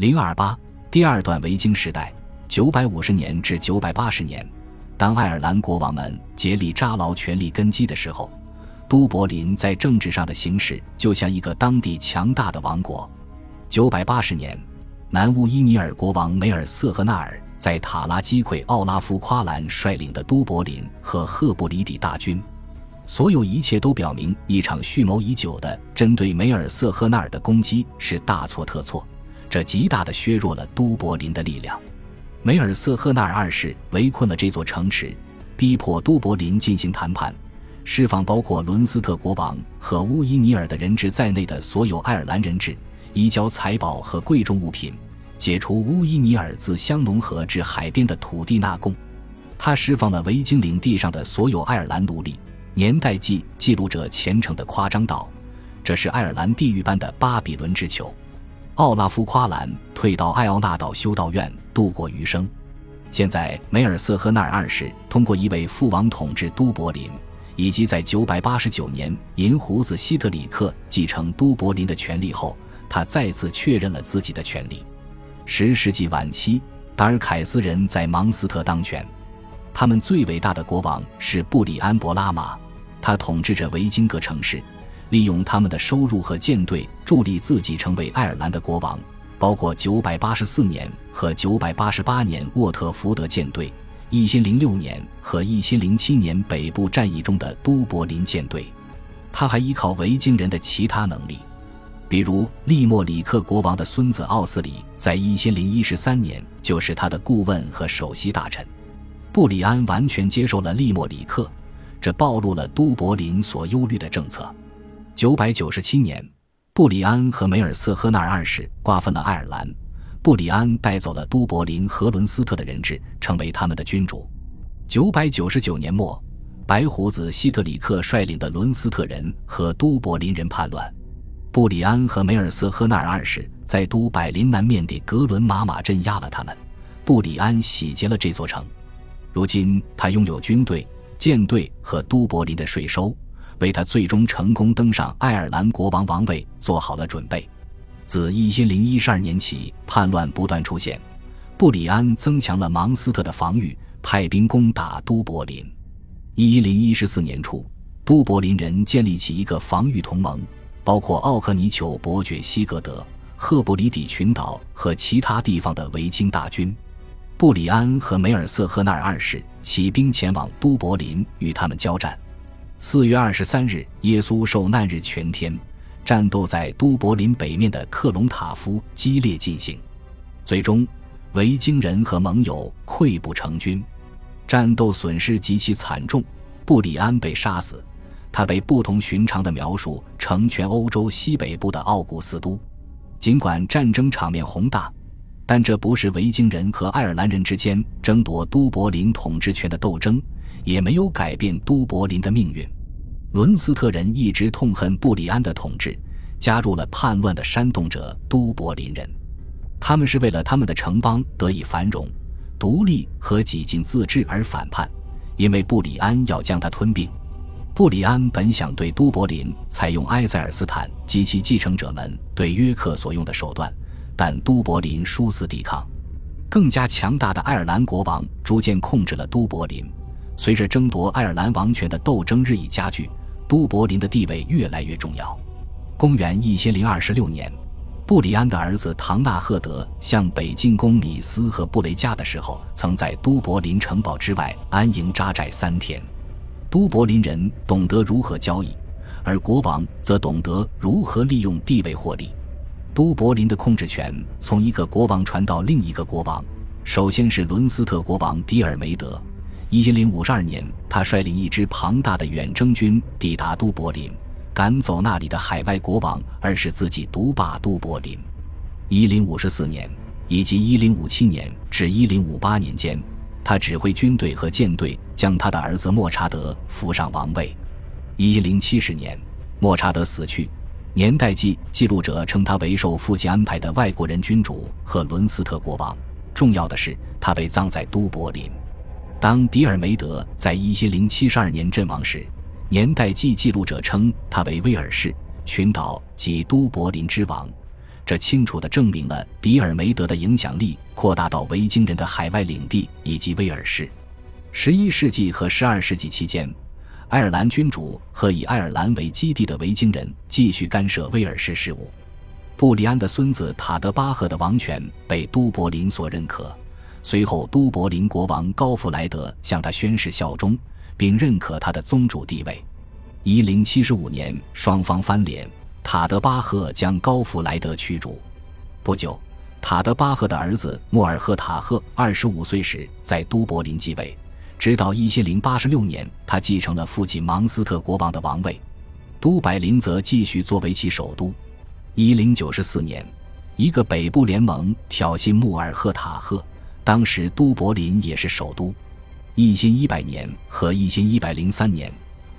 零二八第二段维京时代，九百五十年至九百八十年，当爱尔兰国王们竭力扎牢权力根基的时候，都柏林在政治上的形势就像一个当地强大的王国。九百八十年，南乌伊尼尔国王梅尔瑟赫纳尔在塔拉击溃奥拉夫·夸兰率领的都柏林和赫布里底大军。所有一切都表明，一场蓄谋已久的针对梅尔瑟赫纳尔的攻击是大错特错，这极大地削弱了都柏林的力量。梅尔瑟赫纳尔二世围困了这座城池，逼迫都柏林进行谈判，释放包括伦斯特国王和乌伊尼尔的人质在内的所有爱尔兰人质，移交财宝和贵重物品，解除乌伊尼尔自香农河至海边的土地纳贡。他释放了维京领地上的所有爱尔兰奴隶。年代记记录者虔诚的夸张道：“这是爱尔兰地狱般的巴比伦之囚。”奥拉夫·夸兰退到艾奥纳岛修道院度过余生。现在，梅尔瑟赫纳尔二世通过一位父王统治都柏林，以及在989年银胡子希特里克继承都柏林的权利后，他再次确认了自己的权利。十世纪晚期，达尔凯斯人在芒斯特当权。他们最伟大的国王是布里安·博拉马，他统治着维京各城市，利用他们的收入和舰队助力自己成为爱尔兰的国王，包括984年和988年沃特福德舰队，1006年和1007年北部战役中的都柏林舰队。他还依靠维京人的其他能力，比如利莫里克国王的孙子奥斯里，在1013年就是他的顾问和首席大臣。布里安完全接受了利莫里克，这暴露了都柏林所忧虑的政策。九百九十七年，布里安和梅尔瑟赫纳尔二世瓜分了爱尔兰，布里安带走了都柏林和伦斯特的人质，成为他们的君主。九百九十九年末，白胡子希特里克率领的伦斯特人和都柏林人叛乱，布里安和梅尔瑟赫纳尔二世在都柏林南面的格伦马马镇压了他们，布里安洗劫了这座城。如今，他拥有军队、舰队和都柏林的税收，为他最终成功登上爱尔兰国王王位做好了准备。自一千零一十二年起，叛乱不断出现，布里安增强了芒斯特的防御，派兵攻打都柏林。一零一四年初，都柏林人建立起一个防御同盟，包括奥克尼丘伯爵西格德、赫布里底群岛和其他地方的维京大军。布里安和梅尔瑟赫纳尔二世起兵前往都柏林与他们交战。四月二十三日，耶稣受难日全天，战斗在都柏林北面的克隆塔夫激烈进行。最终，维京人和盟友溃不成军，战斗损失极其惨重。布里安被杀死，他被不同寻常的描述成全欧洲西北部的奥古斯都。尽管战争场面宏大。但这不是维京人和爱尔兰人之间争夺都柏林统治权的斗争，也没有改变都柏林的命运。伦斯特人一直痛恨布里安的统治，加入了叛乱的煽动者都柏林人。他们是为了他们的城邦得以繁荣、独立和几近自治而反叛，因为布里安要将他吞并。布里安本想对都柏林采用埃塞尔斯坦及其继承者们对约克所用的手段。但都柏林殊死抵抗，更加强大的爱尔兰国王逐渐控制了都柏林。随着争夺爱尔兰王权的斗争日益加剧，都柏林的地位越来越重要。公元一千零二十六年，布里安的儿子唐纳赫德向北进攻米斯和布雷加的时候，曾在都柏林城堡之外安营扎寨三天。都柏林人懂得如何交易，而国王则懂得如何利用地位获利。都柏林的控制权从一个国王传到另一个国王。首先是伦斯特国王迪尔梅德。一千零五十二年，他率领一支庞大的远征军抵达都柏林，赶走那里的海外国王，而使自己独霸都柏林。一零五十四年以及一零五七年至一零五八年间，他指挥军队和舰队将他的儿子莫查德扶上王位。一零七十年，莫查德死去。年代记记录者称他为受父亲安排的外国人君主和伦斯特国王。重要的是，他被葬在都柏林。当迪尔梅德在一千零七十二年阵亡时，年代记记录者称他为威尔士群岛及都柏林之王。这清楚地证明了迪尔梅德的影响力扩大到维京人的海外领地以及威尔士。十一世纪和十二世纪期间，爱尔兰君主和以爱尔兰为基地的维京人继续干涉威尔士事务。布里安的孙子塔德巴赫的王权被都柏林所认可，随后都柏林国王高弗莱德向他宣誓效忠，并认可他的宗主地位。一零七十五年，双方翻脸。塔德巴赫将高弗莱德驱逐。不久，塔德巴赫的儿子穆尔赫塔赫二十五岁时在都柏林继位，直到一千零八十六年，他继承了父亲芒斯特国王的王位。都柏林则继续作为其首都。一零九十四年，一个北部联盟挑衅穆尔赫塔赫，当时都柏林也是首都。一千一百年和一千一百零三年，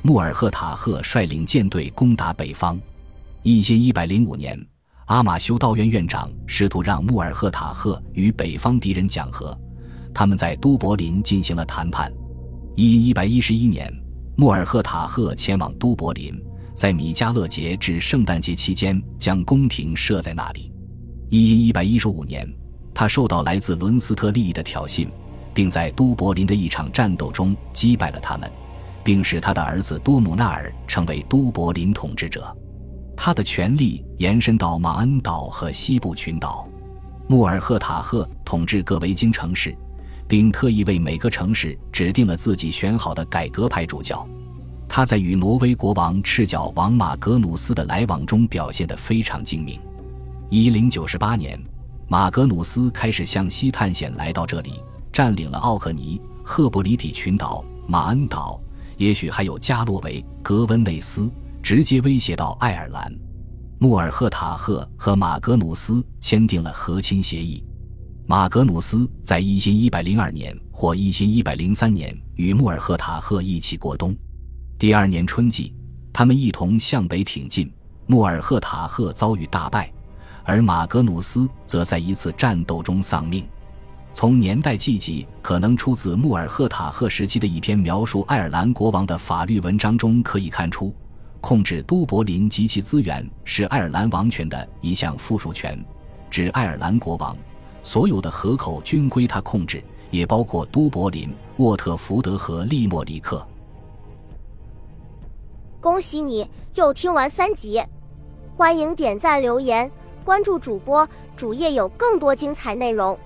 穆尔赫塔赫率领舰队攻打北方。一千一百零五年，阿马修道院院长试图让穆尔赫塔赫与北方敌人讲和，他们在都柏林进行了谈判。一一百一十一年，穆尔赫塔赫前往都柏林，在米迦勒节至圣诞节期间将宫廷设在那里。一一百一十五年，他受到来自伦斯特利益的挑衅，并在都柏林的一场战斗中击败了他们，并使他的儿子多姆纳尔成为都柏林统治者。他的权力延伸到马恩岛和西部群岛。穆尔赫塔赫统治各维京城市，并特意为每个城市指定了自己选好的改革派主教。他在与挪威国王赤脚王马格努斯的来往中表现得非常精明。一零九十八年，马格努斯开始向西探险，来到这里，占领了奥赫尼、赫布里底群岛、马恩岛，也许还有加洛维、格温内斯。直接威胁到爱尔兰，穆尔赫塔赫和马格努斯签订了和亲协议。马格努斯在一千一百零二年或一千一百零三年与穆尔赫塔赫一起过冬。第二年春季，他们一同向北挺进。穆尔赫塔赫遭遇大败，而马格努斯则在一次战斗中丧命。从年代记集可能出自穆尔赫塔赫时期的一篇描述爱尔兰国王的法律文章中可以看出。控制都柏林及其资源是爱尔兰王权的一项附属权，指爱尔兰国王所有的河口均归他控制，也包括都柏林、沃特福德和利莫里克。恭喜你又听完三集，欢迎点赞、留言、关注主播，主页有更多精彩内容。